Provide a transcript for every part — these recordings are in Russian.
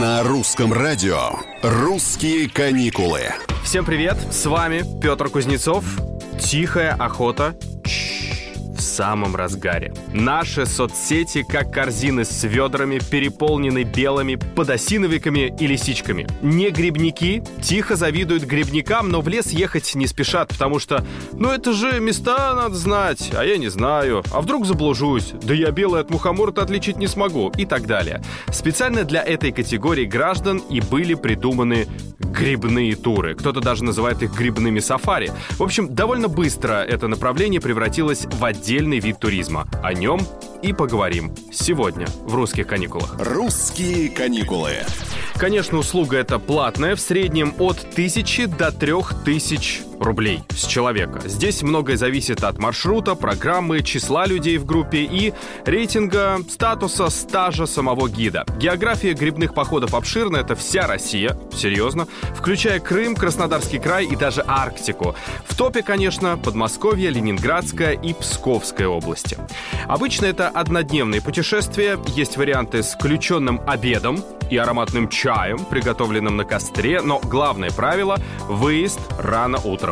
На русском радио «Русские каникулы». Всем привет, с вами Петр Кузнецов. Тихая охота в самом разгаре. Наши соцсети, как корзины с ведрами, переполнены белыми подосиновиками и лисичками. Не грибники тихо завидуют грибникам, но в лес ехать не спешат, потому что, ну это же места надо знать, а я не знаю. А вдруг заблужусь? Да я белый от мухомора отличить не смогу. И так далее. Специально для этой категории граждан и были придуманы грибные туры. Кто-то даже называет их грибными сафари. В общем, довольно быстро это направление превратилось в отдельный вид туризма. О нем и поговорим сегодня в «Русских каникулах». «Русские каникулы». Конечно, услуга эта платная, в среднем от 1000 до 3000 рублей с человека. Здесь многое зависит от маршрута, программы, числа людей в группе и рейтинга, статуса, стажа самого гида. География грибных походов обширна, это вся Россия, серьезно, включая Крым, Краснодарский край и даже Арктику. В топе, конечно, Подмосковье, Ленинградская и Псковская области. Обычно это однодневные путешествия, есть варианты с включенным обедом и ароматным чаем, приготовленным на костре, но главное правило – выезд рано утром.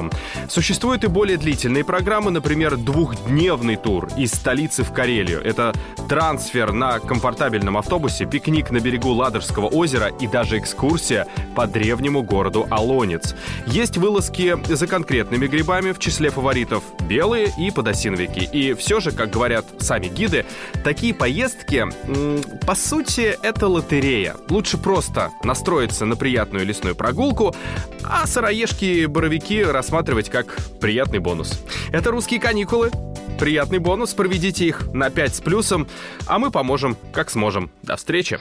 Существуют и более длительные программы, например, двухдневный тур из столицы в Карелию. Это трансфер на комфортабельном автобусе, пикник на берегу Ладожского озера и даже экскурсия по древнему городу Алонец. Есть вылазки за конкретными грибами, в числе фаворитов белые и подосиновики. И все же, как говорят сами гиды, такие поездки, по сути, это лотерея. Лучше просто настроиться на приятную лесную прогулку, а сыроежки и боровики рассматривать как приятный бонус. Это русские каникулы. Приятный бонус, проведите их на 5 с плюсом, а мы поможем, как сможем. До встречи!